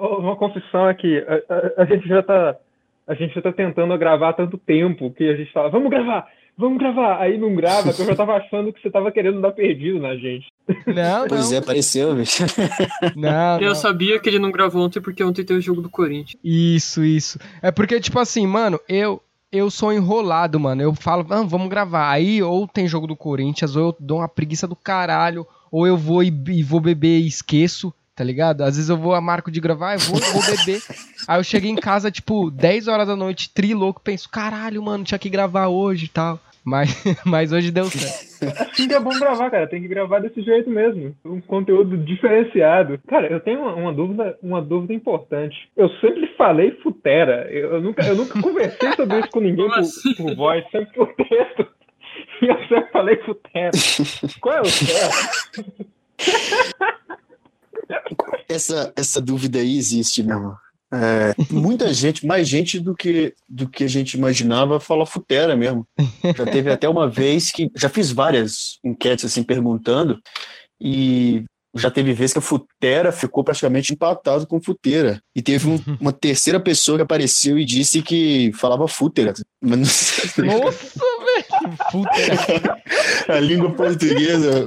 uma confissão aqui. A, a, a, gente já tá. A gente já tá tentando gravar há tanto tempo que a gente fala, vamos gravar, vamos gravar. Aí não grava, que eu já tava achando que você tava querendo dar perdido na gente. Não, Pois não. é, apareceu, bicho. Não, Eu não. sabia que ele não gravou ontem porque ontem teve o jogo do Corinthians. Isso, isso. É porque, tipo assim, mano, eu eu sou enrolado, mano. Eu falo, ah, vamos gravar. Aí ou tem jogo do Corinthians, ou eu dou uma preguiça do caralho, ou eu vou e, e vou beber e esqueço, tá ligado? Às vezes eu vou a marco de gravar, eu vou, vou beber. Aí eu chego em casa, tipo, 10 horas da noite, tri louco, penso, caralho, mano, tinha que gravar hoje e tal. Mas, mas hoje deu certo. Assim que é bom gravar, cara. Tem que gravar desse jeito mesmo. Um conteúdo diferenciado. Cara, eu tenho uma, uma dúvida, uma dúvida importante. Eu sempre falei futera. Eu, eu nunca, eu nunca conversei sobre isso com ninguém por, assim? por voz, sempre por texto. E eu sempre falei futera. Qual é o certo? Essa, essa dúvida aí existe mesmo. É, muita gente, mais gente do que, do que a gente imaginava, fala futera mesmo. Já teve até uma vez que. Já fiz várias enquetes assim perguntando, e já teve vez que a futera ficou praticamente empatado com futeira. E teve um- uma terceira pessoa que apareceu e disse que falava futera. Mas não Nossa, velho! Puta, a língua portuguesa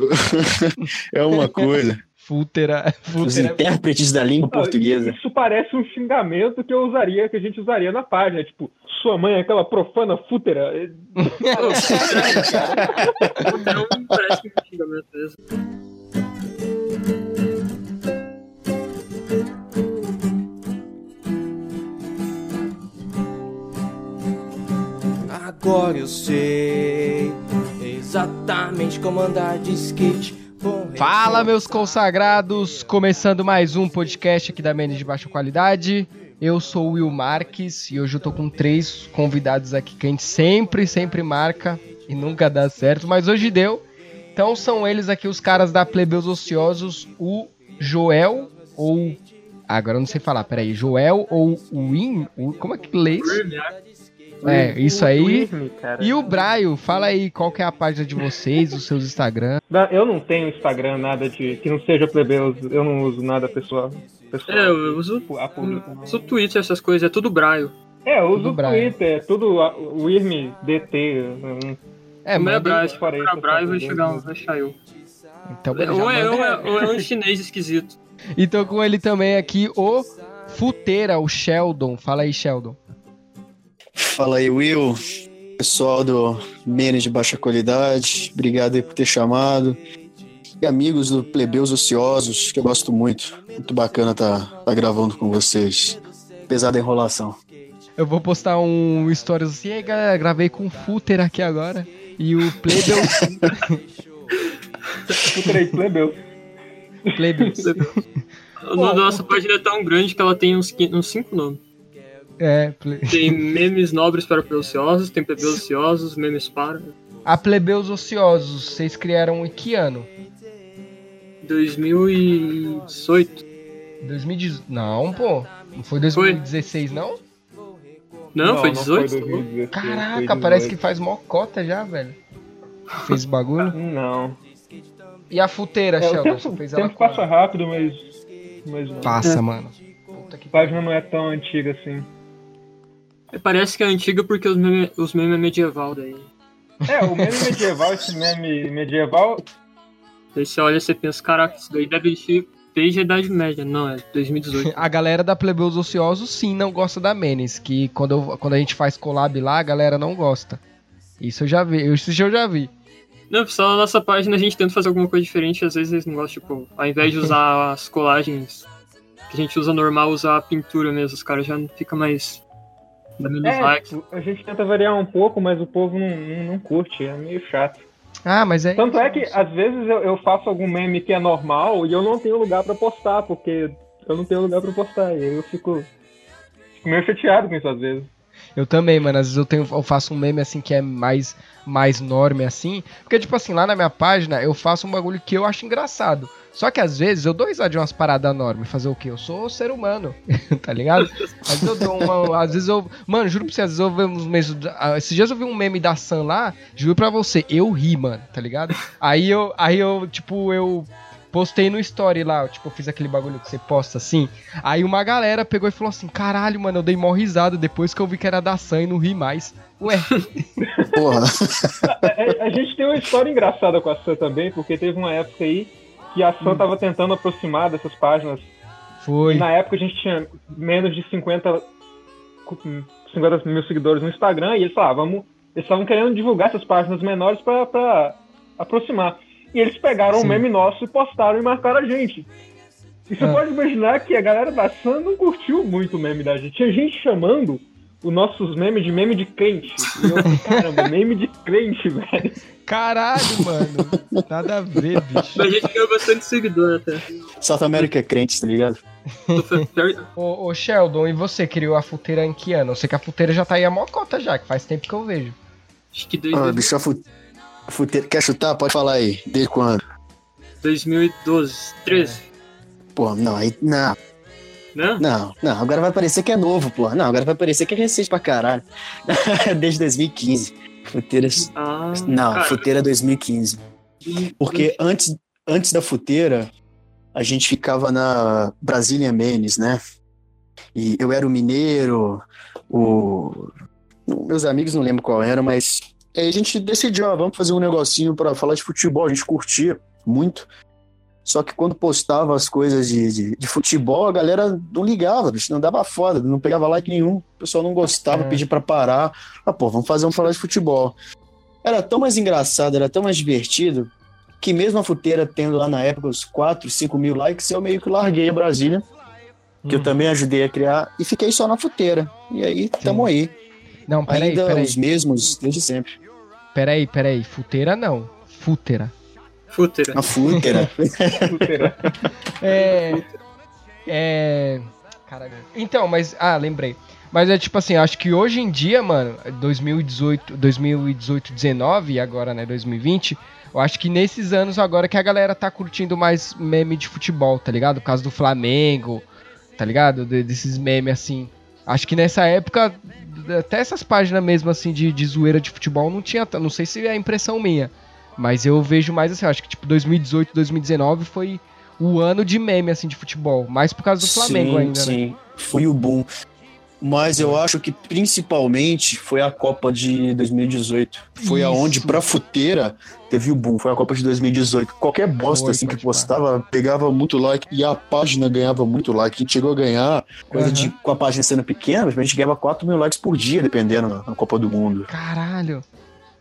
é uma coisa. Futera, Os intérpretes da língua portuguesa. Isso parece um xingamento que eu usaria, que a gente usaria na página. Tipo, sua mãe é aquela profana fútera. Não, parece um xingamento mesmo. Agora eu sei exatamente como andar de skate. Fala, meus consagrados! Começando mais um podcast aqui da Menes de Baixa Qualidade. Eu sou o Will Marques e hoje eu tô com três convidados aqui que a gente sempre, sempre marca e nunca dá certo, mas hoje deu. Então são eles aqui os caras da Plebeus Ociosos, o Joel ou. Ah, agora eu não sei falar, peraí. Joel ou Win? Como é que lê isso? É, isso aí. E o Braio, fala aí qual que é a página de vocês, os seus Instagram. Não, Eu não tenho Instagram, nada de. que não seja plebeus. Eu não uso nada pessoal. pessoal É, eu uso, a público. não. uso Twitter, essas coisas, é tudo braio. É, eu uso Tudo o. Twitter, é tudo a- o IRM, DT. um- É, é manda- braio, se for braio vai chegar, uso. vai achar eu. Então, Ou é, ou, é, ou é um chinês esquisito. E tô com ele também aqui, o Futeira, o Sheldon. Fala aí, Sheldon. Fala aí, Will. Pessoal do Menes de Baixa Qualidade, obrigado aí por ter chamado. E amigos do Plebeus Ociosos, que eu gosto muito. Muito bacana tá, tá gravando com vocês. Apesar da enrolação. Eu vou postar um stories assim, e aí galera, gravei com o Futeira aqui agora. E o Plebeu. Twitter aí, plebeus. Plebeu. O nome da nossa página é tão grande que ela tem uns cinco nomes. É, ple... Tem memes nobres para ociosos, tem plebeus ociosos, memes para. A Plebeus Ociosos, vocês criaram em que ano? 2018. 2018. Não, pô. Não foi 2016, não? Não, foi Não 18? foi 2016, Caraca, foi parece que 18. faz mocota já, velho. Fez bagulho. Não. E a Futeira, É, o Sheldon? tempo, o ela tempo quando? passa rápido, mas. Mas não. Passa, mano. Puta que A página não é tão antiga assim. Parece que é antiga porque os memes os meme é medieval daí. É, o meme medieval, esse meme medieval, Daí você olha e você pensa, caraca, isso daí deve ser desde a Idade Média. Não, é 2018. A galera da Plebeus Ociosos sim não gosta da Menes, que quando, eu- quando a gente faz collab lá, a galera não gosta. Isso eu já vi, isso eu já vi. Não, pessoal, na nossa página a gente tenta fazer alguma coisa diferente, às vezes eles não gostam, tipo, ao invés de usar as colagens que a gente usa normal, usar a pintura mesmo, os caras já não fica mais menos é, likes. tipo, a gente tenta variar um pouco, mas o povo não, não, não curte, é meio chato. Ah, mas é. Tanto é que, às vezes, eu, eu faço algum meme que é normal e eu não tenho lugar pra postar, porque eu não tenho lugar pra postar. E aí eu fico, fico meio chateado com isso, às vezes. Eu também, mano. Às vezes eu, tenho, eu faço um meme assim que é mais, mais norme assim. Porque, tipo assim, lá na minha página eu faço um bagulho que eu acho engraçado. Só que às vezes eu dou risada de umas paradas enormes. Fazer o quê? Eu sou ser humano, tá ligado? Às vezes eu dou uma. Às vezes eu. Mano, juro pra você, às vezes eu vi uns memes. ah, Esses dias eu vi um meme da Sam lá, juro pra você, eu ri, mano, tá ligado? Aí eu, aí eu tipo, eu. postei no story lá, tipo, eu fiz aquele bagulho que você posta assim. Aí uma galera pegou e falou assim: caralho, mano, eu dei mó risada depois que eu vi que era da Sam e não ri mais. Ué, Porra. A, a- a gente tem uma história engraçada com a Sam também, porque teve uma época aí que a Sam tava tentando aproximar dessas páginas. foi. E na época a gente tinha menos de 50, cu- 50 mil seguidores no Instagram e eles falavam, vamos, eles estavam querendo divulgar essas páginas menores pra aproximar. E eles pegaram Sim. um meme nosso e postaram e marcaram a gente. E você Ah. pode imaginar que a galera da Sam não curtiu muito o meme da gente. Tinha gente chamando os nossos memes de meme de crente. E eu caramba, meme de crente, velho. Caralho, mano. Nada a ver, bicho. Mas a gente ganhou bastante seguidor até. South America é crente, tá ligado? Ô, ô, Sheldon, e você criou a futeira em que ano? Eu sei que a futeira já tá aí a mocota já, que faz tempo que eu vejo. Acho que Ah, desde bicho, a fu- a futeira. Quer chutar? Pode falar aí. Desde quando? 2012, 13, Pô, não, aí. Não, né? não, não. Agora vai parecer que é novo, pô. Não, agora vai parecer que é recente pra caralho. Desde 2015. Futeiras. Ah, Não, cara, futeira 2015. Porque antes, antes da futeira, a gente ficava na Brasília Menes, né? E eu era o mineiro, o. Meus amigos não lembro qual era, mas aí a gente decidiu, ó, vamos fazer um negocinho pra falar de futebol. A gente curtia muito. Só que quando postava as coisas de, de, de futebol, a galera não ligava, bicho, não dava foda, não pegava like nenhum. O pessoal não gostava, É. pedia pra parar. Ah, pô, vamos fazer um falar de futebol. Era tão mais engraçado, era tão mais divertido, que mesmo a futeira tendo lá na época os 4, 5 mil likes, eu meio que larguei a Brasília, que eu Hum. também ajudei a criar, e fiquei só na futeira. E aí, tamo aí. Não, peraí, Ainda peraí. os mesmos desde sempre. Peraí, peraí. Futeira não. Futera. Futera. Na futeira. Futeira. É. É. Caralho. Então, mas. Ah, lembrei. Mas é tipo assim, acho que hoje em dia, mano, 2018, 2018, 19 e agora, né, 2020, eu acho que nesses anos agora que a galera tá curtindo mais meme de futebol, tá ligado? Por causa do Flamengo, tá ligado? De- desses memes assim. Acho que nessa época, até essas páginas mesmo assim de, de zoeira de futebol não tinha, não sei se é impressão minha, mas eu vejo mais assim, acho que tipo 2018, 2019 foi o ano de meme assim de futebol, mais por causa do Flamengo sim, ainda, né? sim. Foi o boom. Mas eu acho que principalmente foi a Copa de 2018. Foi Isso. aonde, pra futeira, teve o boom. Foi a Copa de 2018. Qualquer bosta assim que postava, pegava muito like e a página ganhava muito like. A gente chegou a ganhar, coisa Aham. de, com a página sendo pequena, mas a gente ganhava 4 mil likes por dia, dependendo na, na Copa do Mundo. Caralho.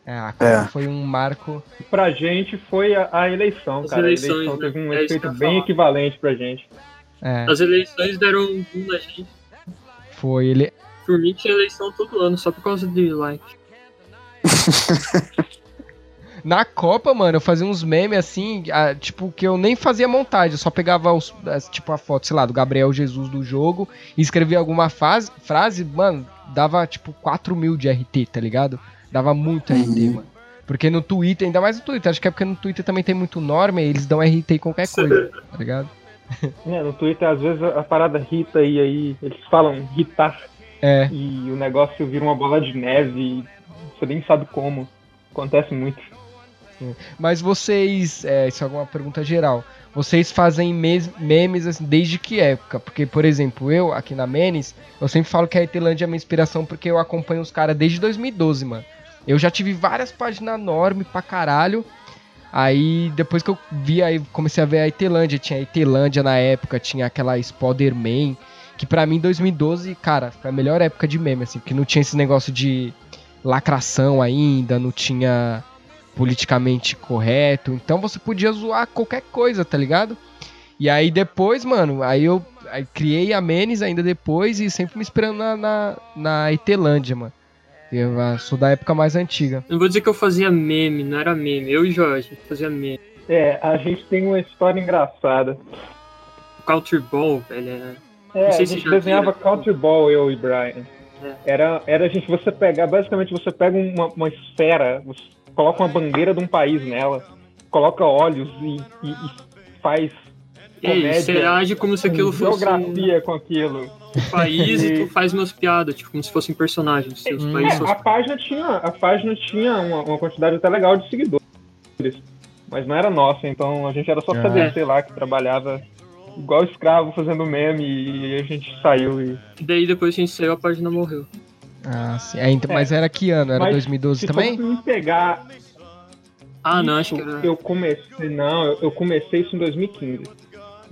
É, a Copa É. foi um marco. Pra gente foi a, a eleição, As cara. eleições, a eleição né? teve um É isso efeito bem falar. equivalente pra gente. É, As eleições deram um boom na gente. foi ele. Por mim tinha eleição todo ano, só por causa de like. Na Copa, mano, eu fazia uns memes assim, ah, tipo, que eu nem fazia montagem, eu só pegava os, as- tipo a foto, sei lá, do Gabriel Jesus do jogo e escrevia alguma fase, frase, mano, dava tipo 4 mil de RT, tá ligado? Dava muito RT, Uhum. mano. Porque no Twitter, ainda mais no Twitter, acho que é porque no Twitter também tem muito norma e eles dão RT em qualquer coisa, tá ligado? É, no Twitter, às vezes, a parada irrita e aí eles falam irritar É. e o negócio vira uma bola de neve e você nem sabe como. Acontece muito. Mas vocês, é, isso é alguma pergunta geral. Vocês fazem mes- memes assim, desde que época? Porque, por exemplo, eu aqui na Menes, eu sempre falo que a Etelândia é minha inspiração porque eu acompanho os caras desde 2012, mano. Eu já tive várias páginas enormes pra caralho. Aí, depois que eu vi, aí comecei a ver a Etelândia. Tinha a Etelândia na época, tinha aquela Spider-Man. Que pra mim, 2012, cara, foi a melhor época de meme, assim. Porque não tinha esse negócio de lacração ainda, não tinha politicamente correto. Então você podia zoar qualquer coisa, tá ligado? E aí depois, mano, aí eu aí criei a Menes ainda depois e sempre me esperando na, na, na Etelândia, mano. Eu ah, sou da época mais antiga. Não vou dizer que eu fazia meme, não era meme. Eu e Jorge fazia meme. É, a gente tem uma história engraçada. O Counter Ball, velho, é... É, Não sei a gente desenhava. Country Ball, eu e Brian. É. Era, era a gente, você pegar, basicamente você pega uma, uma esfera, você coloca uma bandeira de um país nela, coloca olhos e, e- e faz E aí, Comédia você age como se aquilo fosse um geografia com aquilo. país e tu faz umas piadas, tipo, como se fossem personagens. Se os Hum. países É, a página tinha, a página tinha uma, uma quantidade até legal de seguidores. mas não era nossa, então a gente era só Ah. saber, sei lá, que trabalhava igual escravo fazendo meme e a gente saiu e. E daí depois que a gente saiu, a página morreu. Ah, sim. É, então- mas era que ano? Era Mas 2012 Se também? fosse me pegar. Ah, não, isso, acho que era. Eu comecei. Não, eu comecei isso em 2015.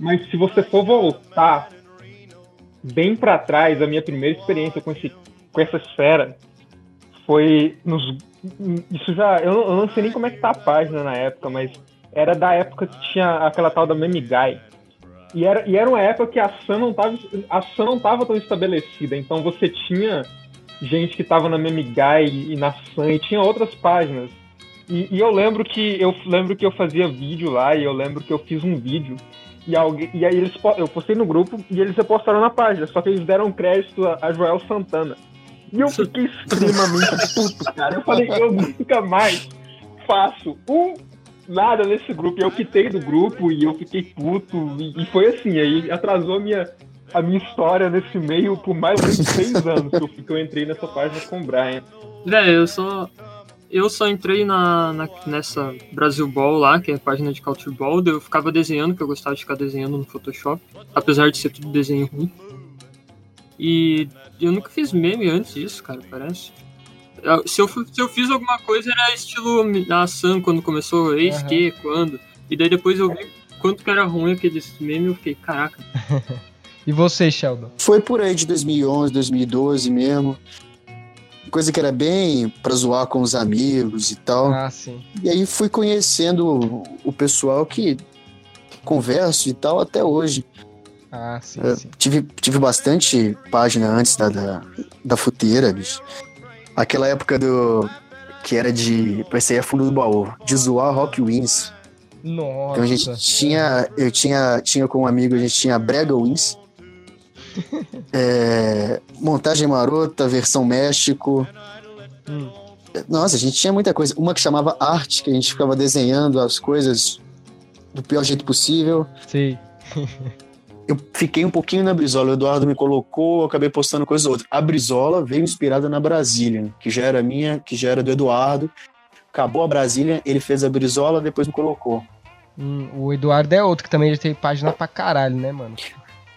Mas se você for voltar bem pra trás, a minha primeira experiência com, esse, com essa esfera foi nos. Isso já. Eu, não- eu não sei nem como é que tá a página na época, mas era da época que tinha aquela tal da Meme Guy. E era, e era uma época que a Sun não tava, a não tava tão estabelecida, então você tinha gente que tava na Meme Guy e na Sun, e tinha outras páginas. E, e eu lembro que eu lembro que eu fazia vídeo lá, e eu lembro que eu fiz um vídeo, e, alguém, e aí eles, eu postei no grupo e eles repostaram na página, só que eles deram crédito a, a Joel Santana. E eu fiquei extremamente puto, cara. Eu falei, eu nunca mais faço um nada nesse grupo. E eu quitei do grupo e eu fiquei puto. E, e foi assim, aí atrasou a minha, a minha história nesse meio por mais ou menos seis anos que eu, que eu entrei nessa página com o Brian. Velho, eu só. Eu só entrei na, na- nessa Brasil Ball lá, que é a página de Culture Ball, eu ficava desenhando, porque eu gostava de ficar desenhando no Photoshop, apesar de ser tudo desenho ruim. E eu nunca fiz meme antes disso, cara, parece. Eu- Se eu, se eu fiz alguma coisa era estilo a Sam quando começou, eis Aham. que, quando. E daí depois eu vi quanto que era ruim aqueles memes, eu fiquei, caraca. E você, Sheldon? Foi por aí de 2011, 2012 mesmo. Coisa que era bem pra zoar com os amigos e tal. Ah, sim. E aí fui conhecendo o- pessoal que converso e tal até hoje. Ah, sim, sim. tive, tive bastante página antes da, da, da futeira, bicho. Aquela época do. que era de. Pensei a fundo do baú. De zoar Rock Wins. Nossa. Então a gente tinha. Eu tinha, tinha com um amigo, a gente tinha Brega Wins. É, montagem marota, versão México. Hum. Nossa, a gente tinha muita coisa. Uma que chamava arte, que a gente ficava desenhando as coisas do pior jeito possível. Sei. Eu fiquei um pouquinho na Brizola. O Eduardo me colocou, eu acabei postando coisas outras. A Brizola veio inspirada na Brasília, que já era minha, que já era do Eduardo. Acabou a Brasília, ele fez a Brizola, depois me colocou. Hum, o Eduardo é outro que também já tem página pra caralho, né, mano?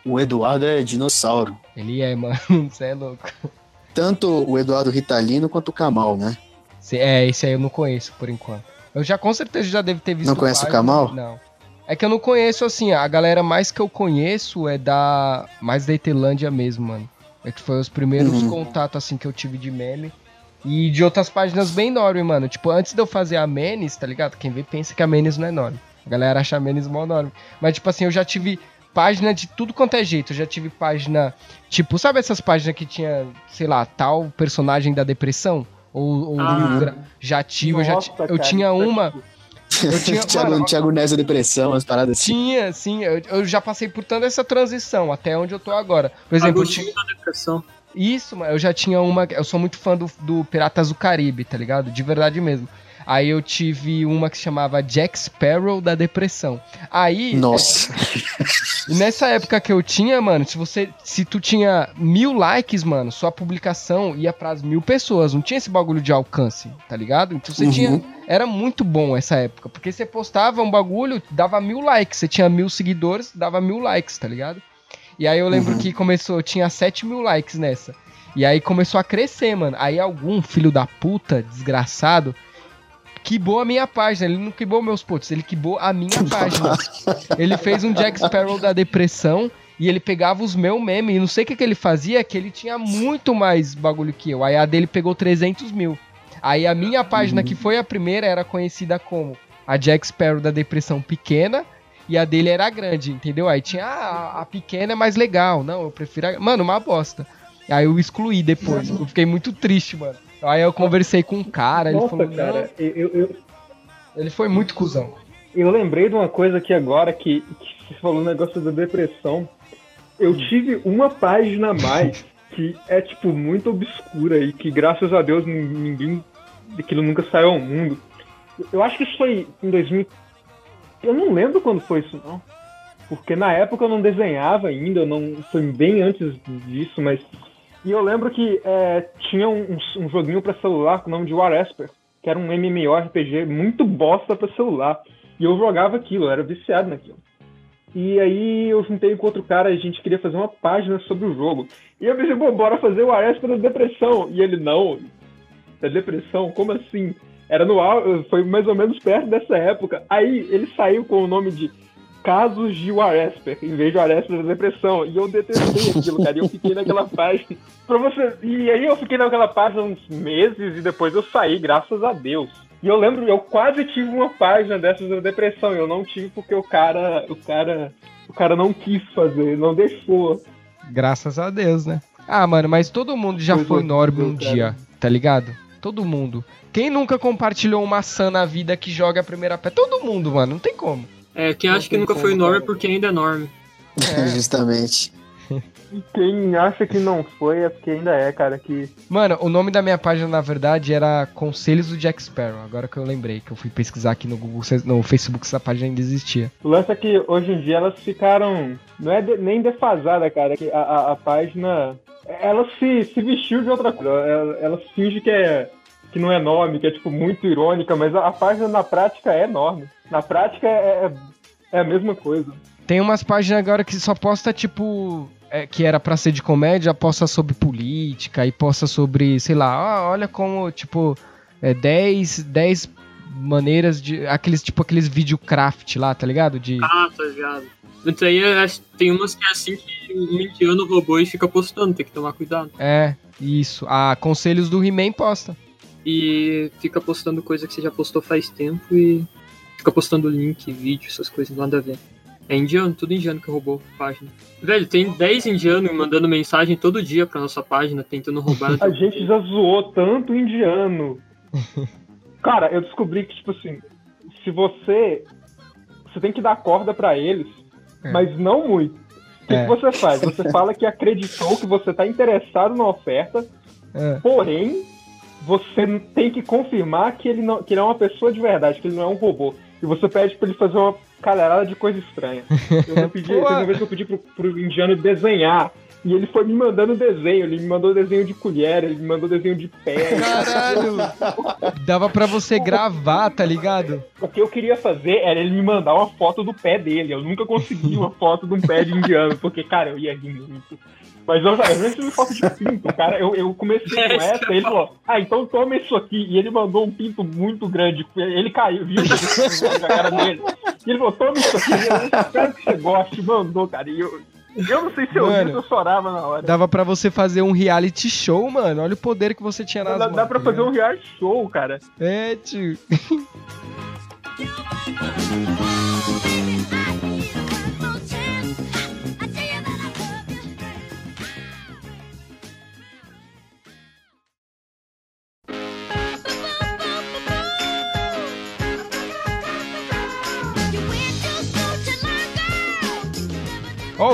O Eduardo é dinossauro. Ele é, mano. Você é louco. Tanto o Eduardo Ritalino quanto o Kamal, né? É, esse aí eu não conheço por enquanto. Eu já com certeza já devo ter visto. Não conhece o Kamal? Não. É que eu não conheço, assim, a galera mais que eu conheço é da. Mais da Itelândia mesmo, mano. É que foi os primeiros Uhum. contatos, assim, que eu tive de meme. E de outras páginas bem enorme, mano. Tipo, antes de eu fazer a Menes, tá ligado? Quem vê pensa que a Menes não é enorme. A galera acha a Menes mó enorme. Mas, tipo assim, eu já tive página de tudo quanto é jeito. Eu já tive página. Tipo, sabe essas páginas que tinha, sei lá, tal personagem da depressão? Ou, ou Ah. já tive, eu já Nossa, ti- eu cara, tinha uma. Eu tinha, Thiago, mano, Thiago Nessa Depressão, umas paradas assim. tinha, sim, eu, eu já passei por toda essa transição, até onde eu tô agora. Por exemplo, eu tinha, da depressão. isso, mano, eu já tinha uma. Eu sou muito fã do, do Piratas do Caribe, tá ligado? De verdade mesmo. Aí eu tive uma que se chamava Jack Sparrow da Depressão. Aí, Nossa. e nessa época que eu tinha, mano, se você. Se tu tinha mil likes, mano, sua publicação ia pras mil pessoas. Não tinha esse bagulho de alcance, tá ligado? Então você Uhum. tinha. Era muito bom essa época. Porque você postava um bagulho, dava mil likes. Você tinha mil seguidores, dava mil likes, tá ligado? E aí eu lembro Uhum. que começou, tinha 7 mil likes nessa. E aí começou a crescer, mano. Aí algum filho da puta, desgraçado, quibou a minha página. Ele não quibou meus posts, ele quibou a minha página. Ele fez um Jack Sparrow da depressão e ele pegava os meus memes. E não sei o que, que ele fazia, que ele tinha muito mais bagulho que eu. Aí a dele pegou 300 mil. Aí a minha página, que foi a primeira, era conhecida como a Jack Sparrow da depressão pequena. E a dele era grande, entendeu? Aí tinha ah, a pequena é mais legal. Não, eu prefiro. A... Mano, uma bosta. Aí eu excluí depois. Eu fiquei muito triste, mano. Aí eu conversei com um cara, ele Nossa, falou, cara, eu, eu, ele foi muito cuzão. eu lembrei de uma coisa aqui agora que, que você falou um negócio da depressão. Eu tive uma página a mais que é, tipo, muito obscura e que, graças a Deus, nin- ninguém. aquilo nunca saiu ao mundo. Eu acho que isso foi em 2000. Eu não lembro quando foi isso, não. Porque na época eu não desenhava ainda, eu não foi bem antes disso, mas. E eu lembro que é, tinha um, um joguinho pra celular com o nome de War Esper, que era um MMORPG muito bosta pra celular. E eu jogava aquilo, eu era viciado naquilo. E aí eu juntei com outro cara, a gente queria fazer uma página sobre o jogo. E eu pensei, bom, bora fazer o Arespa da depressão. E ele, não, da depressão? Como assim? Era no foi mais ou menos perto dessa época. Aí ele saiu com o nome de Casos de Waresper, em vez de Waresper da depressão. E eu detestei aquilo, cara. E eu fiquei naquela página. Pra você... E aí eu fiquei naquela página uns meses e depois eu saí, graças a Deus. E eu lembro, eu quase tive uma página dessas da depressão. Eu não tive porque o cara. O cara. O cara não quis fazer, não deixou. Graças a Deus, né? Ah, mano, mas todo mundo já pois foi é, Norb um cara. dia, tá ligado? Todo mundo. Quem nunca compartilhou uma maçã na vida que joga a primeira pé? Todo mundo, mano, não tem como. É, quem acha que nunca foi Norm é porque ainda é Norm. É. Justamente. Quem acha que não foi é porque ainda é, cara. Que... Mano, o nome da minha página, na verdade, era Conselhos do Jack Sparrow. Agora que eu lembrei, que eu fui pesquisar aqui no Google, no Facebook, essa página ainda existia. O lance é que hoje em dia elas ficaram. Não é de, nem defasada, cara. Que a, a, a, página. Ela se, se vestiu de outra coisa. Ela, ela finge que é que não é nome, que é tipo muito irônica, mas a, a página na prática é enorme. Na prática é, é, é, a mesma coisa. Tem umas páginas agora que só posta tipo. É, que era pra ser de comédia, posta sobre política e posta sobre, sei lá, ah, olha como, tipo, é 10, 10 maneiras de. Aqueles, tipo, aqueles videocraft lá, tá ligado? De... Ah, tá ligado. Então aí tem umas que é assim que um indiano roubou e fica postando, tem que tomar cuidado. É, isso. Ah, conselhos do He-Man posta e fica postando coisa que você já postou faz tempo e fica postando link, vídeo, essas coisas, nada a ver. É indiano, tudo indiano que roubou a página. Velho, tem 10 indianos mandando mensagem todo dia pra nossa página, tentando roubar. a gente já zoou tanto indiano. Cara, eu descobri que, tipo assim, se você. Você tem que dar corda para eles, é. mas não muito. O que, é. que, você faz? Você fala que acreditou que você tá interessado na oferta, é. porém, você tem que confirmar que ele, não, que ele é uma pessoa de verdade, que ele não é um robô. E você pede pra ele fazer uma calharada de coisa estranha. Eu pedi, teve uma vez que eu pedi pro, pro indiano desenhar. E ele foi me mandando desenho, ele me mandou desenho de colher, ele me mandou desenho de pé. Caralho! Dava pra você gravar, tá ligado? O que eu queria fazer era ele me mandar uma foto do pé dele. Eu nunca consegui uma foto de um pé de indiano, porque, cara, eu ia rir muito. Mas eu já recebi foto de pinto, cara. Eu, eu comecei é, com essa, ele falou, ah, então toma isso aqui. E ele mandou um pinto muito grande. Ele caiu, viu? na cara dele. E ele falou, toma isso aqui. Eu espero que você goste. Mandou, cara. E eu, eu não sei se eu mano, vi, eu chorava na hora. Dava pra você fazer um reality show, mano. Olha o poder que você tinha nas dá, mãos. Dá pra tá fazer um reality show, cara. É, tio.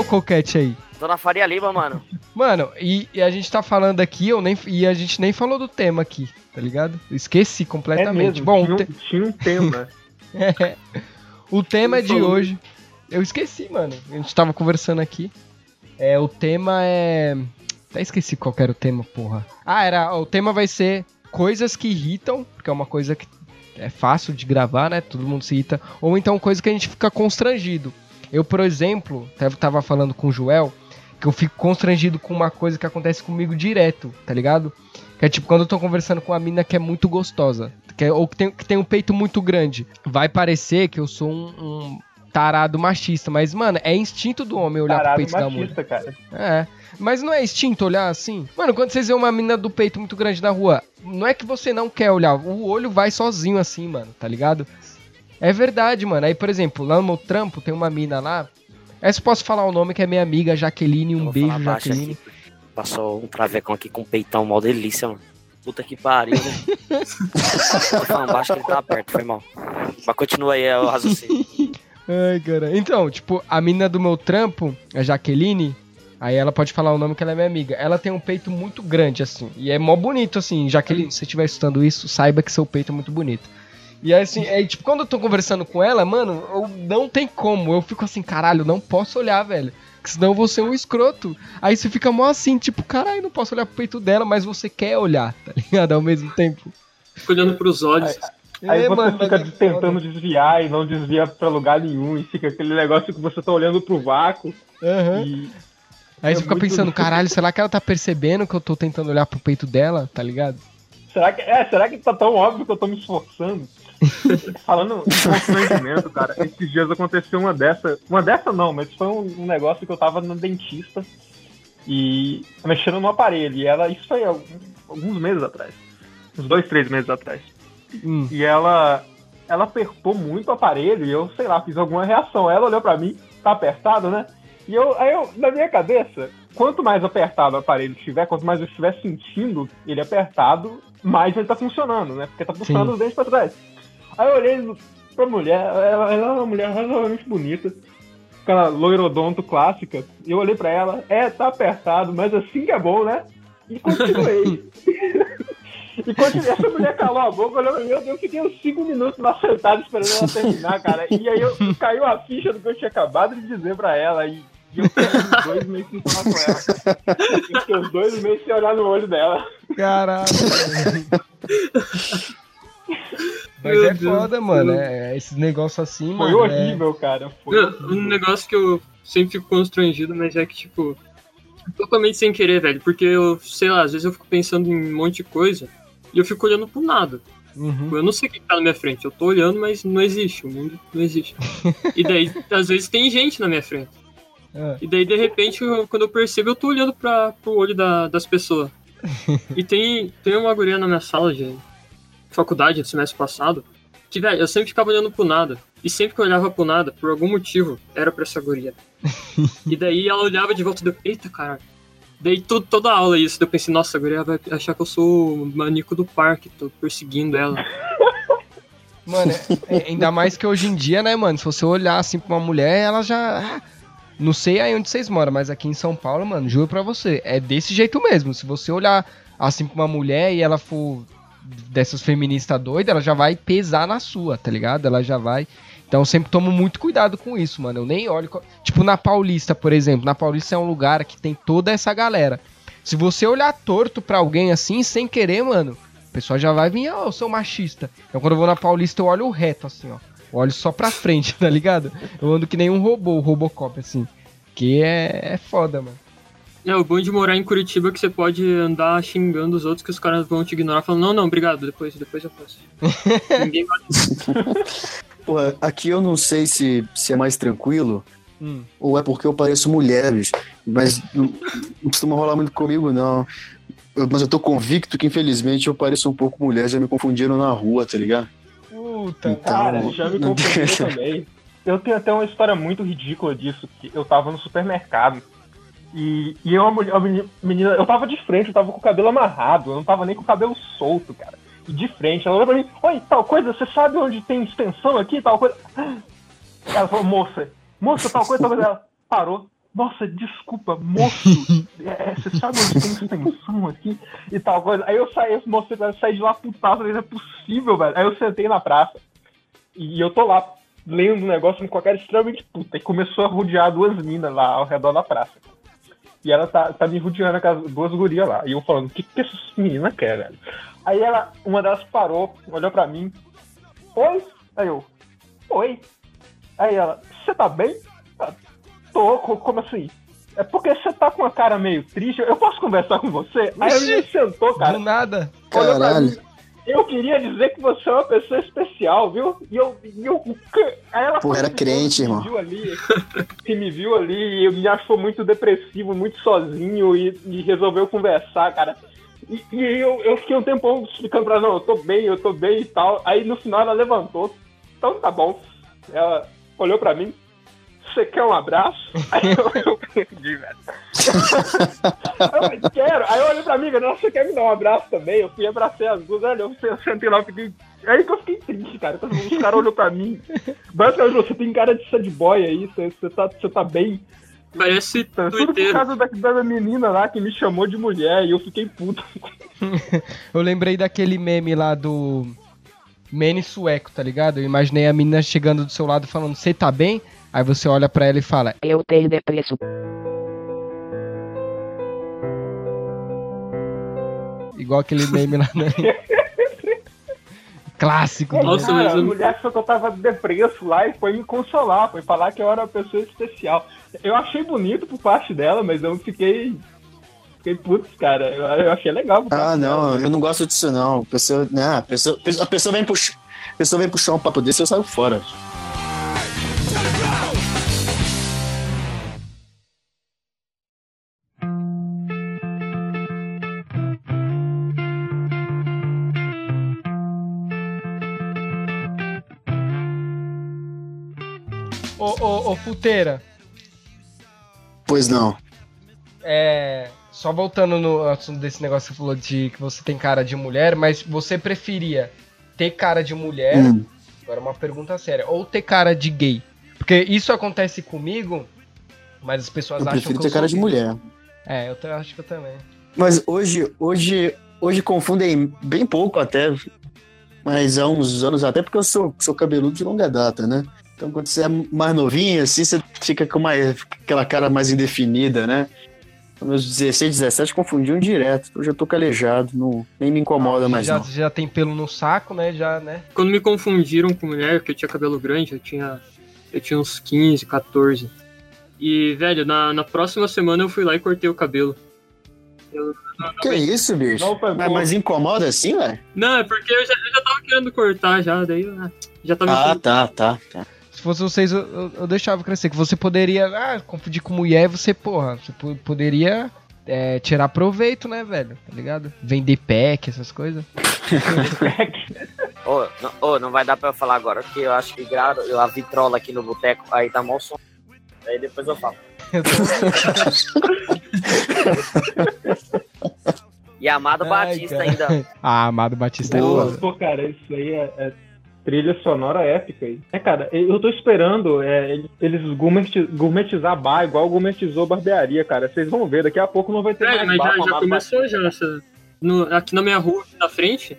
o coquete aí. Dona Faria Lima, mano. Mano, e, e, a gente tá falando aqui, eu nem, e a gente nem falou do tema aqui, tá ligado? Esqueci completamente. É mesmo, Bom, tinha, te... tinha um tema. é. O tema é de hoje. Eu esqueci, mano. A gente tava conversando aqui. É, o tema é. Até esqueci qual era o tema, porra. Ah, era. O tema vai ser coisas que irritam, porque é uma coisa que é fácil de gravar, né? Todo mundo se irrita. Ou então coisa que a gente fica constrangido. Eu, por exemplo, tava falando com o Joel que eu fico constrangido com uma coisa que acontece comigo direto, tá ligado? Que é tipo quando eu tô conversando com uma mina que é muito gostosa, que é, ou que tem, que tem um peito muito grande. Vai parecer que eu sou um, um tarado machista, mas, mano, é instinto do homem olhar tarado pro peito machista, da mulher. Cara. É. Mas não é instinto olhar assim? Mano, quando vocês vê uma mina do peito muito grande na rua, não é que você não quer olhar, o olho vai sozinho assim, mano, tá ligado? É verdade, mano. Aí, por exemplo, lá no meu trampo tem uma mina lá. Essa posso falar o nome que é minha amiga Jaqueline. Um beijo, Jaqueline. Aqui. Passou um travecão aqui com um peitão mó delícia, mano. Puta que pariu, né? Falando baixo que ele tá perto, foi mal. Mas continua aí é o raciocínio. Ai, cara. Então, tipo, a mina do meu trampo, a Jaqueline, aí ela pode falar o nome que ela é minha amiga. Ela tem um peito muito grande, assim. E é mó bonito, assim. Jaqueline, se você estiver estudando isso, saiba que seu peito é muito bonito. E assim, é tipo, quando eu tô conversando com ela, mano, eu, não tem como. Eu fico assim, caralho, não posso olhar, velho. Que senão eu vou ser um escroto. Aí você fica mó assim, tipo, caralho, não posso olhar pro peito dela, mas você quer olhar, tá ligado? Ao mesmo tempo. Fico olhando pros olhos. Aí É, você mano, mas fica é foda. tentando desviar e não desvia pra lugar nenhum, e fica aquele negócio que você tá olhando pro vácuo Aham. e. Aí É você fica muito- pensando, caralho, será que ela tá percebendo que eu tô tentando olhar pro peito dela, tá ligado? Será que, é, será que tá tão óbvio que eu tô me esforçando? Falando em constrangimento, cara, esses dias aconteceu uma dessa. Uma dessa não, mas foi um, negócio que eu tava no dentista e mexendo no aparelho. E ela, isso foi alguns meses atrás. Uns dois, três meses atrás. Hum. E ela. Ela apertou muito o aparelho e eu, sei lá, fiz alguma reação. Ela olhou pra mim, tá apertado, né? E eu, aí eu, na minha cabeça, quanto mais apertado o aparelho estiver, quanto mais eu estiver sentindo ele apertado, mais ele tá funcionando, né? Porque tá puxando Sim. os dentes pra trás. Aí eu olhei pra mulher, ela, ela é uma mulher razoavelmente bonita, aquela loirodonto clássica, e eu olhei pra ela, é, tá apertado, mas assim que é bom, né? E continuei. E continuei, essa mulher calou a boca, olhou pra mim, eu fiquei uns 5 minutos lá sentado esperando ela terminar, cara. E aí eu, caiu a ficha do que eu tinha acabado de dizer pra ela. E, e eu fiquei uns dois meses sem falar com ela. Eu fiquei uns dois meses sem olhar no olho dela. Caralho. Mas Meu é Deus. foda, mano. É, esses negócios assim, Foi mano. é- horrível, cara. Foi Não, horrível. Um negócio que eu sempre fico constrangido, mas é que, tipo, totalmente sem querer, velho. Porque eu, sei lá, às vezes eu fico pensando em um monte de coisa e eu fico olhando pro nada. Uhum. Eu não sei o que tá na minha frente. Eu tô olhando, mas não existe. O mundo não existe. E daí, às vezes, tem gente na minha frente. É. E daí, de repente, eu- quando eu percebo, eu tô olhando pra, pro olho da- das pessoas. E tem, tem uma guria na minha sala de faculdade do semestre passado que, velho, eu sempre ficava olhando pro nada. E sempre que eu olhava pro nada, por algum motivo, era pra essa guria. e daí ela olhava de volta e deu, eita, caralho. Daí to- toda a aula isso, daí eu pensei, nossa, a guria vai achar que eu sou o manico do parque, tô perseguindo ela. Mano, é- é- ainda mais que hoje em dia, né, mano? Se você olhar assim pra uma mulher, ela já. Não sei aí onde vocês moram, mas aqui em São Paulo, mano, juro pra você, é desse jeito mesmo. Se você olhar assim pra uma mulher e ela for dessas feministas doidas, ela já vai pesar na sua, tá ligado? Ela já vai. Então eu sempre tomo muito cuidado com isso, mano. Eu nem olho. Tipo, na Paulista, por exemplo. Na Paulista é um lugar que tem toda essa galera. Se você olhar torto pra alguém assim, sem querer, mano, o pessoal já vai vir, ó, eu sou machista. Então quando eu vou na Paulista, eu olho reto, assim, ó. Eu olho só pra frente, tá ligado? Eu ando que nem um robô, o Robocop, assim. Que é, é foda, mano. É, o bom de morar em Curitiba é que você pode andar xingando os outros que os caras vão te ignorar, falando, não, não, obrigado, depois, depois eu faço. Ninguém vai Porra, aqui eu não sei se, se é mais tranquilo Hum. ou é porque eu pareço mulher, bicho. Mas não, não costuma rolar muito comigo, não. Eu- mas eu tô convicto que, infelizmente, eu pareço um pouco mulher. Já me confundiram na rua, tá ligado? Puta, Então, Cara, já me deixa. também. Eu tenho até uma história muito ridícula disso, que eu tava no supermercado. E, e uma mulher- uma menina, eu tava de frente, eu tava com o cabelo amarrado, eu não tava nem com o cabelo solto, cara. E de frente, ela olhou pra mim, oi, tal coisa, você sabe onde tem extensão aqui, tal coisa? Ela falou, moça, moça, tal coisa, tal coisa. Ela parou. Nossa, desculpa, moço, é, você sabe onde tem extensão aqui e tal coisa. Aí eu saí, moço, eu saí de lá putado, não é possível, velho. Aí eu sentei na praça e eu tô lá lendo um negócio com a cara extremamente puta. E começou a rodear duas minas lá ao redor da praça. E ela tá, tá me rodeando com as duas gurias lá. E eu falando, o que, que essas meninas querem, velho? Aí ela, uma delas parou, olhou pra mim. Oi? Aí eu, oi. Aí ela, você tá bem? "Ah, Tô, co- como assim? É porque você tá com uma cara meio triste, eu posso conversar com você? Aí menina sentou, cara. Do nada. Caralho. mim. Eu queria dizer que você é uma pessoa especial, viu? E eu. E eu aí ela Porra, era crente, me irmão. Viu ali, que me viu ali e me achou muito depressivo, muito sozinho e, e resolveu conversar, cara. E, e eu, eu fiquei um tempão explicando pra ela, não, eu tô bem, eu tô bem e tal. Aí no final ela levantou. Então tá bom. Ela olhou pra mim. Você quer um abraço? Aí eu, eu perdi, velho. Aí eu falei, quero. Aí eu olhei pra amiga, nossa, você quer me dar um abraço também? Eu fui abracei as duas, olha, eu eu sentei lá, eu fiquei. Aí que eu fiquei triste, cara. Os caras olhou pra mim. Basicamente, você tem cara de sad boy aí, você, você, tá, você tá bem. Parece Tá, Tudo por causa da, da menina lá que me chamou de mulher e eu fiquei puto. Eu lembrei daquele meme lá do. Mene sueco, tá ligado? Eu imaginei a menina chegando do seu lado falando, você tá bem? Aí você olha pra ela e fala, Eu tenho depresso. igual aquele meme lá, né? Clássico. É, Nossa, cara, mas a mulher achou que eu tava depresso lá e foi me consolar, foi falar que eu era uma pessoa especial. Eu achei bonito por parte dela, mas eu fiquei. Fiquei putz, cara. Eu, eu achei legal. por Ah, não, dela. eu não gosto disso, não. A pessoa, né, a pessoa, a pessoa vem puxar. A pessoa vem puxar um papo desse, eu saio fora. Ô, ô, ô, Futeira, Pois não. é. Só voltando no assunto desse negócio que você falou de que você tem cara de mulher, mas você preferia ter cara de mulher, Hum. agora uma pergunta séria, ou ter cara de gay? Porque isso acontece comigo, mas as pessoas Eu acham prefiro que eu ter cara de mulher. É, eu acho que eu também. Mas hoje, hoje, hoje confundem bem pouco até. Mas há uns anos até, porque eu sou, sou cabeludo de longa data, né? Então quando você é mais novinho, assim, você fica com mais, aquela cara mais indefinida, né? Nos meus 16, 17 confundiam direto. Eu já tô calejado, não, nem me incomoda mais já, não. já tem pelo no saco, né? Já, né? Quando me confundiram com mulher, que eu tinha cabelo grande, eu tinha, eu tinha uns 15, 14. E, velho, na, na próxima semana eu fui lá e cortei o cabelo. Que isso, bicho? Não foi Mas, mas incomoda assim, velho? Não, é porque eu já, eu já tava querendo cortar já, daí eu, ah, já tava Ah, tá, tá, tá. Se fosse vocês, eu, eu, eu deixava crescer. Que você poderia ah, confundir com mulher, você, porra, você po- poderia é, tirar proveito, né, velho? Tá ligado? Vender pack, essas coisas. Ô, não, ô, não vai dar pra eu falar agora, porque eu acho que grado, eu a vitrola aqui no boteco, aí tá mal som. Aí depois eu falo. E Amado Ai, Batista cara. ainda. ah, Amado Batista é Boa. foda. Pô, cara, isso aí é, é trilha sonora épica aí. É, cara, eu tô esperando é, eles gourmeti- gourmetizar bar igual gourmetizou barbearia, cara. Vocês vão ver, daqui a pouco não vai ter Velho, mais mas bar já, já começou já. essa- no- aqui na minha rua, aqui na frente,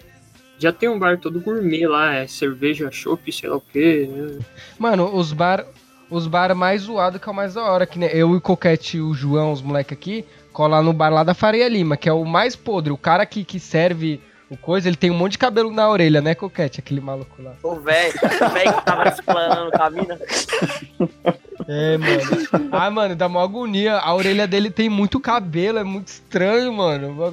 já tem um bar todo gourmet lá, é cerveja, chopp, sei lá o quê. né? Mano, os bar, os bar mais zoados que é o mais da hora. Que né, eu e o Coquete e o João, os moleque aqui, colar no bar lá da Faria Lima, que é o mais podre. O cara que, que serve o coisa, ele tem um monte de cabelo na orelha, né, Coquete? Aquele maluco lá. O velho, o velho que tava explanando o caminho. né? É, mano. Ah, mano, dá uma agonia. A orelha dele tem muito cabelo, é muito estranho, mano.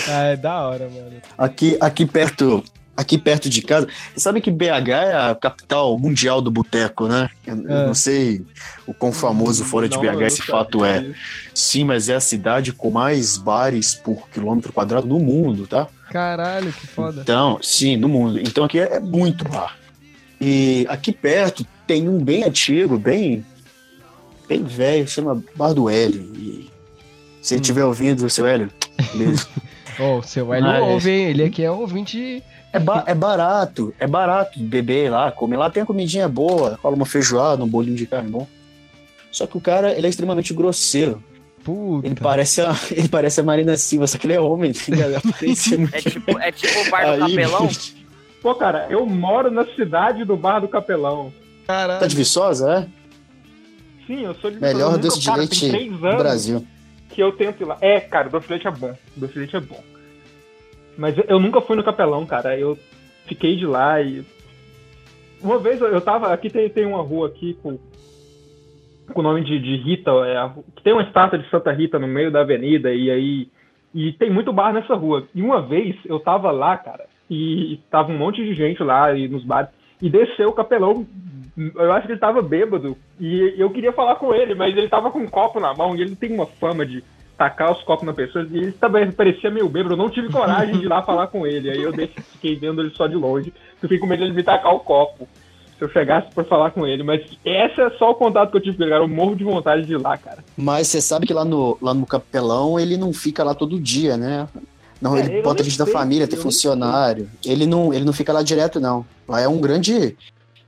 Ah, é da hora, mano. Aqui, aqui perto, aqui perto de casa. Você sabe que BH é a capital mundial do boteco, né? Eu, eu É. não sei o quão famoso fora de Não, BH eu esse fato é. Sim, mas é a cidade com mais bares por quilômetro quadrado no mundo, tá? Caralho, que foda. Então, sim, no mundo. Então aqui é, é muito bar. E aqui perto tem um bem antigo, bem bem velho, chama Bar do Hélio. E se ele estiver ouvindo, seu Hélio, beijo. Ô, o seu Hélio Mas- ouve, hein? Ele aqui é ouvinte. É, ba- é barato, é barato beber lá, comer lá, tem a comidinha boa, rola uma feijoada, um bolinho de carne bom. Só que o cara, ele é extremamente grosseiro. Puta. Ele parece a, ele parece a Marina Silva, só que ele é homem, tá ligado? A aparência é muito- É tipo, é tipo o bar do Aí, capelão. Pô, cara, eu moro na cidade do Bar do Capelão. Caralho. Tá de Viçosa, é? Sim, eu sou de Melhor doce de leite do anos Brasil. Que eu tento ir lá. É, cara, o doce leite é bom. O doce leite é bom. Mas eu, eu nunca fui no Capelão, cara. Eu fiquei de lá e. Uma vez eu, tava. Aqui tem, tem uma rua aqui com, com o nome de, de Rita. É, que tem uma estátua de Santa Rita no meio da avenida. E aí. E tem muito bar nessa rua. E uma vez eu tava lá, cara, e tava um monte de gente lá e nos bares. E desceu o capelão. Eu acho que ele tava bêbado. E eu queria falar com ele, mas ele tava com um copo na mão e ele tem uma fama de tacar os copos na pessoa. E ele também parecia meio bêbado. Eu não tive coragem de ir lá falar com ele. Aí eu deixei, fiquei vendo ele só de longe. Fiquei com medo de ele me tacar o copo. Se eu chegasse pra falar com ele. Mas esse é só o contato que eu tive com ele, cara. Eu morro de vontade de ir lá, cara. Mas você sabe que lá no, lá no Capelão ele não fica lá todo dia, né? Não, É, ele eu bota gente da família, eu tem funcionário. Ele não, ele não fica lá direto, não. Lá é um grande.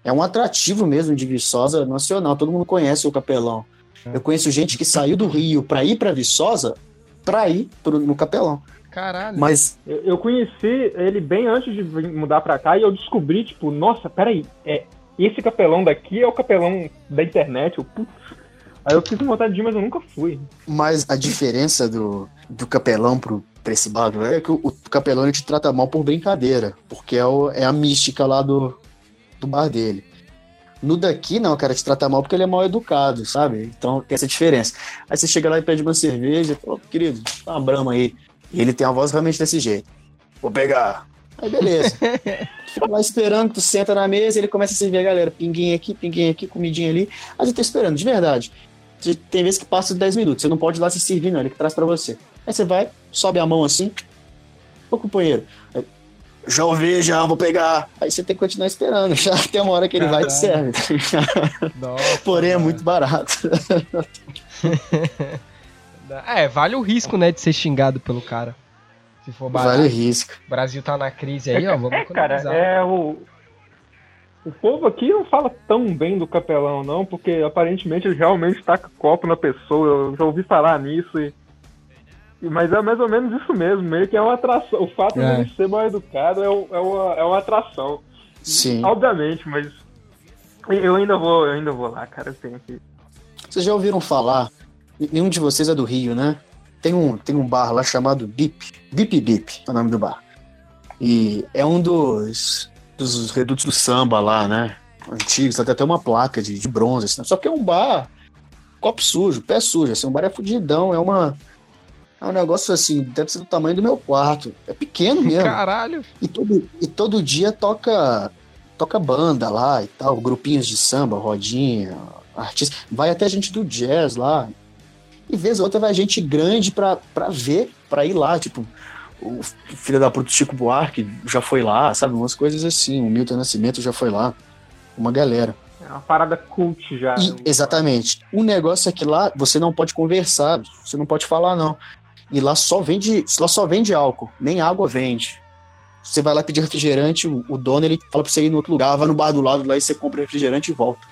É um atrativo mesmo de Viçosa nacional. Todo mundo conhece o Capelão. É. Eu conheço gente que saiu do Rio pra ir pra Viçosa pra ir pro, no Capelão. Caralho. Mas Eu, eu conheci ele bem antes de mudar pra cá e eu descobri, tipo, nossa, peraí, é, esse capelão daqui é o capelão da internet. Eu, putz. Aí eu com vontade de ir, mas eu nunca fui. Mas a diferença do, do capelão pro, pra esse bar, é que o, o capelão ele te trata mal por brincadeira, porque é, o- é a mística lá do, do bar dele. No daqui, não, o cara te trata mal porque ele é mal educado, sabe? Então tem essa diferença. Aí você chega lá e pede uma cerveja, pô, querido, dá uma brama aí. E ele tem a voz realmente desse jeito. Vou pegar. Aí beleza. Fica lá esperando, tu senta na mesa, ele começa a servir a galera. Pinguinho aqui, pinguinho aqui, comidinha ali. Aí eu tô esperando, de verdade. Tem vezes que passa 10 minutos, você não pode ir lá se servir, não, ele que traz pra você. Aí você vai, sobe a mão assim, ô companheiro, aí, já ouvi, já vou pegar. Aí você tem que continuar esperando, já tem uma hora que ele vai e te serve. Nossa, Porém, é mano. muito barato. É, vale o risco, né, de ser xingado pelo cara. Se for barato. Vale o risco. O Brasil tá na crise aí, ó. Vamos É, cara, é o. O povo aqui não fala tão bem do capelão, não, porque aparentemente ele realmente taca copo na pessoa. Eu já ouvi falar nisso e. Mas é mais ou menos isso mesmo, meio que é uma atração. O fato É. dele ser mal educado é, é, uma, é uma atração. Sim. Obviamente, mas. Eu ainda vou, eu ainda vou lá, cara. Eu tenho que. Vocês já ouviram falar? Nenhum de vocês é do Rio, né? Tem um, tem um bar lá chamado Bip. Bip Bip é o nome do bar. E é um dos, dos redutos do samba lá, né? Antigos, tem até uma placa de, de bronze. assim, né? Só que é um bar copo sujo, pé sujo. Assim, um bar é fudidão. É uma. É um negócio assim, deve ser do tamanho do meu quarto. É pequeno mesmo. Caralho. E todo, e todo dia toca toca banda lá e tal, grupinhos de samba, rodinha, artista. Vai até gente do jazz lá. E vez ou outra vai gente grande pra, pra ver, pra ir lá. Tipo, o filho da puta Chico Buarque já foi lá, sabe? Umas coisas assim. O Milton Nascimento já foi lá. Uma galera. É uma parada cult já. E- exatamente. O negócio é que lá você não pode conversar, você não pode falar, não. E lá só vende, lá só vende álcool, nem água vende. Você vai lá pedir refrigerante, o, dono ele fala pra você ir no outro lugar, vai no bar do lado lá e você compra refrigerante e volta.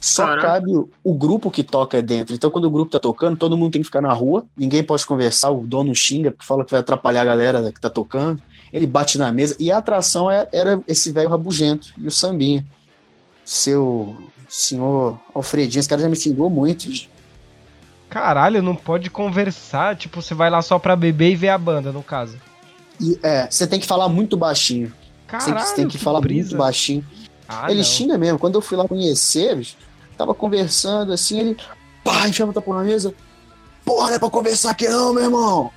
Só Caraca. cabe o, o grupo que toca dentro. Então, quando o grupo tá tocando, todo mundo tem que ficar na rua, ninguém pode conversar, o dono xinga, porque fala que vai atrapalhar a galera que tá tocando. Ele bate na mesa, e a atração é- era esse velho rabugento e o sambinha. Seu senhor Alfredinho, esse cara já me xingou muito. Caralho, não pode conversar. Tipo, você vai lá só pra beber e ver a banda, no caso. E é, você tem que falar muito baixinho. Que- Caralho, você tem que, falar brisa. muito baixinho. Ah, ele não. xinga mesmo. Quando eu fui lá conhecer, bicho, tava conversando assim, ele. Pá, enfiava o tapão na mesa. Porra, não é pra conversar aqui não, meu irmão.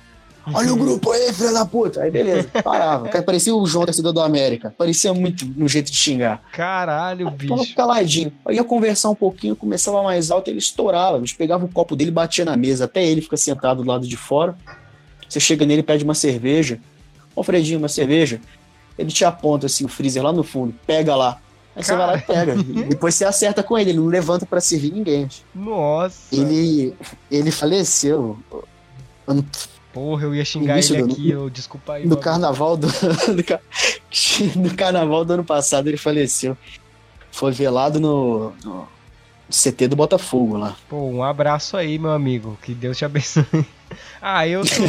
Olha o grupo aí, filha da puta. Aí beleza, parava. Cara, Parecia o João, torcedor do América. Parecia muito no jeito de xingar. Caralho, Tava bicho. caladinho. Eu ia conversar um pouquinho, começava mais alto, ele estourava. Bicho, pegava o copo dele, batia na mesa. Até ele fica sentado do lado de fora. Você chega nele, pede uma cerveja. Ô, Fredinho, uma cerveja. Ele te aponta assim, o freezer lá no fundo. Pega lá. Aí você vai lá e pega. Depois você acerta com ele. Ele não levanta pra servir ninguém. Nossa. Ele, ele faleceu ano- Porra, eu ia xingar ele aqui, eu desculpa aí. no mano. carnaval do, no carnaval do ano passado. Ele faleceu. Foi velado no, no CT do Botafogo lá. Pô, um abraço aí, meu amigo. Que Deus te abençoe. Ah, eu sou,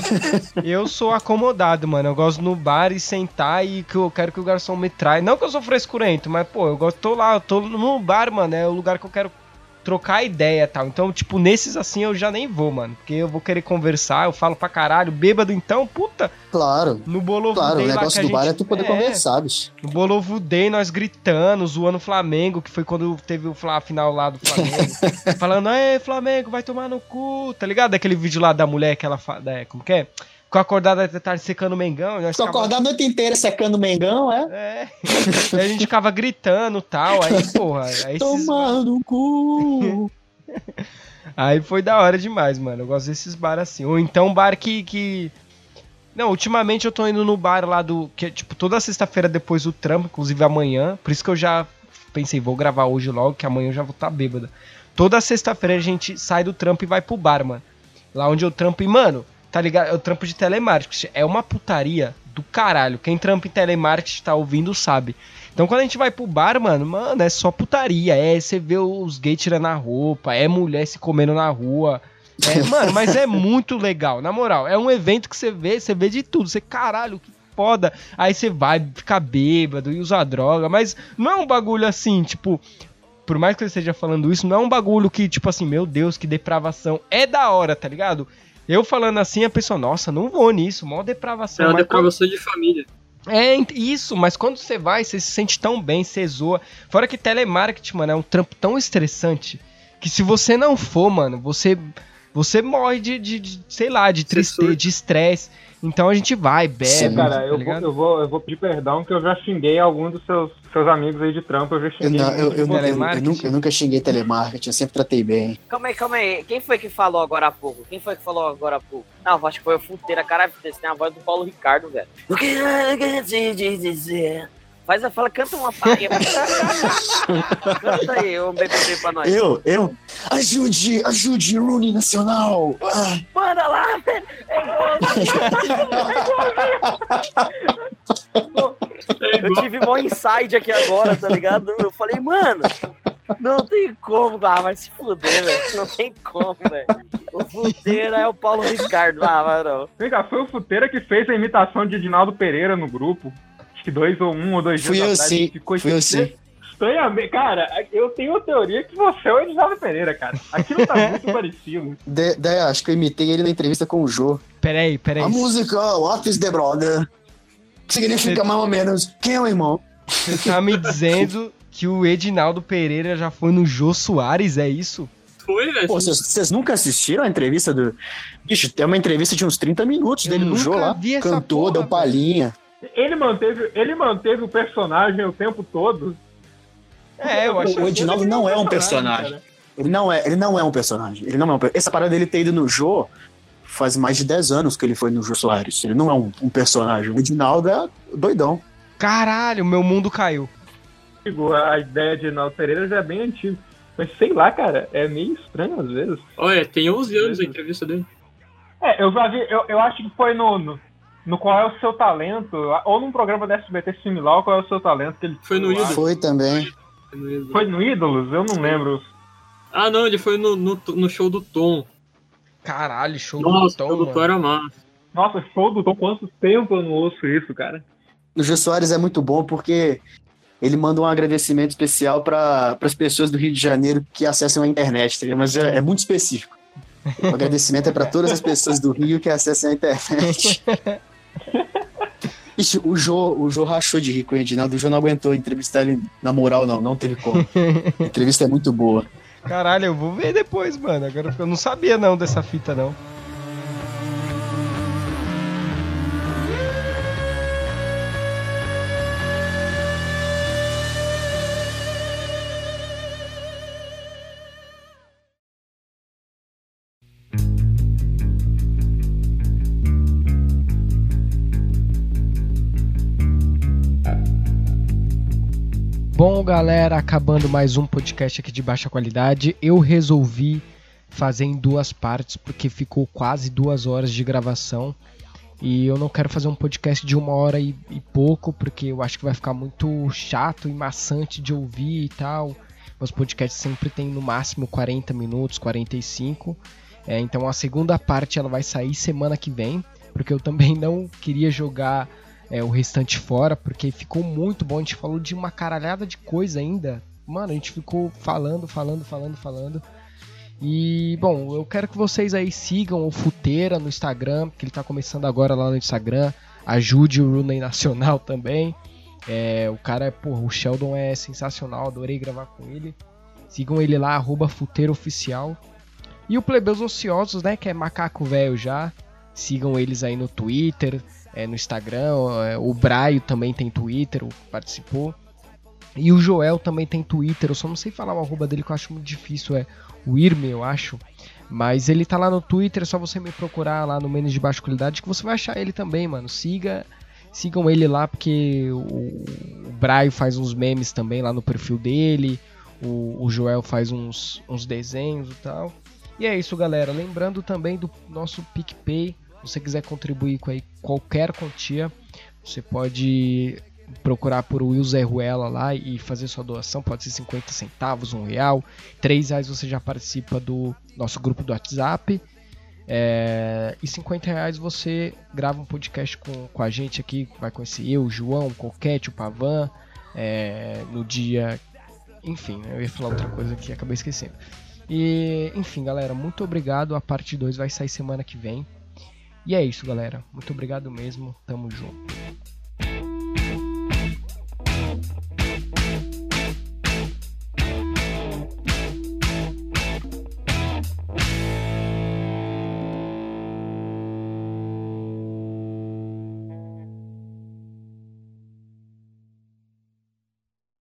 eu sou acomodado, mano. Eu gosto no bar e sentar e que eu quero que o garçom me traia. Não que eu sou frescurento, mas, pô, eu gosto, tô lá, eu tô no bar, mano. É o lugar que eu quero trocar ideia e tal. Então, tipo, nesses assim eu já nem vou, mano. Porque eu vou querer conversar, eu falo pra caralho. Bêbado então, puta. Claro, No Bolovo claro. O negócio do bar gente- é tu poder conversar, bicho. No Bolovo Day, nós gritando, zoando o Flamengo, que foi quando teve o Fla- final lá do Flamengo. falando, ei, Flamengo, vai tomar no cu, tá ligado? Aquele vídeo lá da mulher que ela fala, é, como que é? Ficou acordada até tarde secando o Mengão. Tô ficava- acordado a noite inteira secando o Mengão, é? É. A gente ficava gritando e tal, aí, porra, aí, esses- Tomando no cu. aí foi da hora demais, mano. Eu gosto desses bar assim. Ou então bar que. que... Não, ultimamente eu tô indo no bar lá do. Que é tipo toda sexta-feira depois do trampo, inclusive amanhã. Por isso que eu já pensei, vou gravar hoje logo, que amanhã eu já vou estar tá bêbada. Toda sexta-feira a gente sai do trampo e vai pro bar, mano. Lá onde eu trampo. E, mano, tá ligado? Eu trampo de telemarketing. É uma putaria do caralho. Quem trampa em telemarketing tá ouvindo sabe. Então quando a gente vai pro bar, mano, mano, é só putaria. É, você vê os gays tirando a roupa, é mulher se comendo na rua. É, mano, mas é muito legal, na moral. É um evento que você vê, você vê de tudo. Você, caralho, que foda. Aí você vai ficar bêbado e usar droga, mas não é um bagulho assim, tipo. Por mais que eu esteja falando isso, não é um bagulho que, tipo assim, meu Deus, que depravação. É da hora, tá ligado? Eu falando assim, a pessoa, nossa, não vou nisso, mó É depravação. uma mas depravação de família. É, isso, mas quando você vai, você se sente tão bem, você zoa. Fora que telemarketing, mano, é um trampo tão estressante que se você não for, mano, você você morre de, de- de, sei lá, de tristeza, de estresse. Então a gente vai, bebe, Sim, Cara, tá eu vou, eu, vou, eu vou pedir perdão que eu já xinguei algum dos seus, seus amigos aí de trampo. Eu já Eu, xinguei. não, eu, muito eu, eu- eu nunca, eu nunca xinguei telemarketing, eu sempre tratei bem. Calma aí, calma aí. Quem foi que falou agora há pouco? Quem foi que falou agora há pouco? Não, acho que foi o Futeira. Caralho, esse tem a voz do Paulo Ricardo, velho. O que eu quero te dizer? Faz a fala, canta uma palha. canta aí, um BBB pra nós. Eu, eu, ajude, ajude, Rooney Nacional. Ah, Manda lá, velho. É Eu tive um inside aqui agora, tá ligado? Eu falei, mano, não tem como. Ah, vai se fuder, velho. Não tem como, velho. O Futeira é o Paulo Ricardo. Ah, vai não. Vem cá, foi o Futeira que fez a imitação de Edinaldo Pereira no grupo. Acho que dois ou um ou dois Fui dias eu atrás, sim, ficou fui eu sim. Estranhamente, cara, eu tenho a teoria que você é o Edinaldo Pereira, cara. Aquilo tá muito parecido. de- de- acho que eu imitei ele na entrevista com o Jô. Peraí, peraí. A música What is the Brother? Que significa mais ou menos quem é o irmão? Você tá me dizendo que o Edinaldo Pereira já foi no Jô Soares, é isso? Foi, velho. Vocês nunca assistiram a entrevista do. Bicho, tem uma entrevista de uns 30 minutos Eu dele no Jô lá. Cantou, porra, deu palhinha. Ele manteve, ele manteve o personagem o tempo todo. É, eu acho O Edinaldo não é um personagem. cara. Ele não é, ele não é um personagem. Ele não é um Essa parada dele ter ido no Jô faz mais de 10 anos que ele foi no Jô Soares. Ele não é um, um personagem. O Edinaldo é doidão. Caralho, meu mundo caiu. A ideia de Edinaldo Pereira já é bem antiga. Mas sei lá, cara, é meio estranho às vezes. Olha, tem 11 anos a entrevista dele. É, eu já vi, eu, eu acho que foi no, no, no Qual é o Seu Talento, ou num programa da SBT similar, Qual é o Seu Talento, que ele Foi no lá. Ídolo. Foi também. Foi no Ídolos? Eu não lembro. Ah, não, ele foi no, no, no show do Tom. Caralho, show Nossa, do Tom, show do Tom era massa. Nossa, show do Tom, quanto tempo eu não ouço isso, cara? O Jô Soares é muito bom porque ele manda um agradecimento especial para as pessoas do Rio de Janeiro que acessam a internet, tá mas é, é muito específico. O agradecimento é para todas as pessoas do Rio que acessam a internet. Ixi, o Jô, o Jô rachou de rir com o Edinaldo. O Jô não aguentou entrevistar ele na moral, não. Não teve como. A entrevista é muito boa. Caralho, eu vou ver depois, mano. Agora eu não sabia não dessa fita, não. Bom, galera, acabando mais um podcast aqui de baixa qualidade, eu resolvi fazer em duas partes porque ficou quase duas horas de gravação e eu não quero fazer um podcast de uma hora e, e pouco porque eu acho que vai ficar muito chato e maçante de ouvir e tal. Meus podcasts sempre tem no máximo 40 minutos, 45. É, então a segunda parte ela vai sair semana que vem porque eu também não queria jogar é, o restante fora, porque ficou muito bom. A gente falou de uma caralhada de coisa ainda. Mano, a gente ficou falando, falando, falando, falando. E, bom, eu quero que vocês aí sigam o Futeira no Instagram, que ele tá começando agora lá no Instagram. Ajude o Rooney Nacional também. É, o cara, é, porra, o Sheldon é sensacional, adorei gravar com ele. Sigam ele lá, arroba Futeiro E o Plebeus Ociosos, né, que é macaco velho já. Sigam eles aí no Twitter, é, no Instagram. é, o Braio também tem Twitter, participou. E o Joel também tem Twitter. Eu só não sei falar o arroba dele que eu acho muito difícil. É o Irme, eu acho. Mas ele tá lá no Twitter, é só você me procurar lá no Menos de Baixa Qualidade que você vai achar ele também, mano. Siga, sigam ele lá porque o, o Braio faz uns memes também lá no perfil dele. O, o Joel faz uns, uns desenhos e tal. E é isso, galera. Lembrando também do nosso PicPay. Se você quiser contribuir com aí qualquer quantia, você pode procurar por Will Zé Ruela lá e fazer sua doação. Pode ser 50 centavos, um real. Três reais você já participa do nosso grupo do WhatsApp. É, e 50 reais você grava um podcast com, com a gente aqui. Vai conhecer eu, o João, o Coquete, o Pavan. é, no dia. Enfim, né, eu ia falar outra coisa aqui acabei esquecendo. E, enfim, galera, muito obrigado. A parte 2 vai sair semana que vem. E é isso, galera. Muito obrigado mesmo. Tamo junto.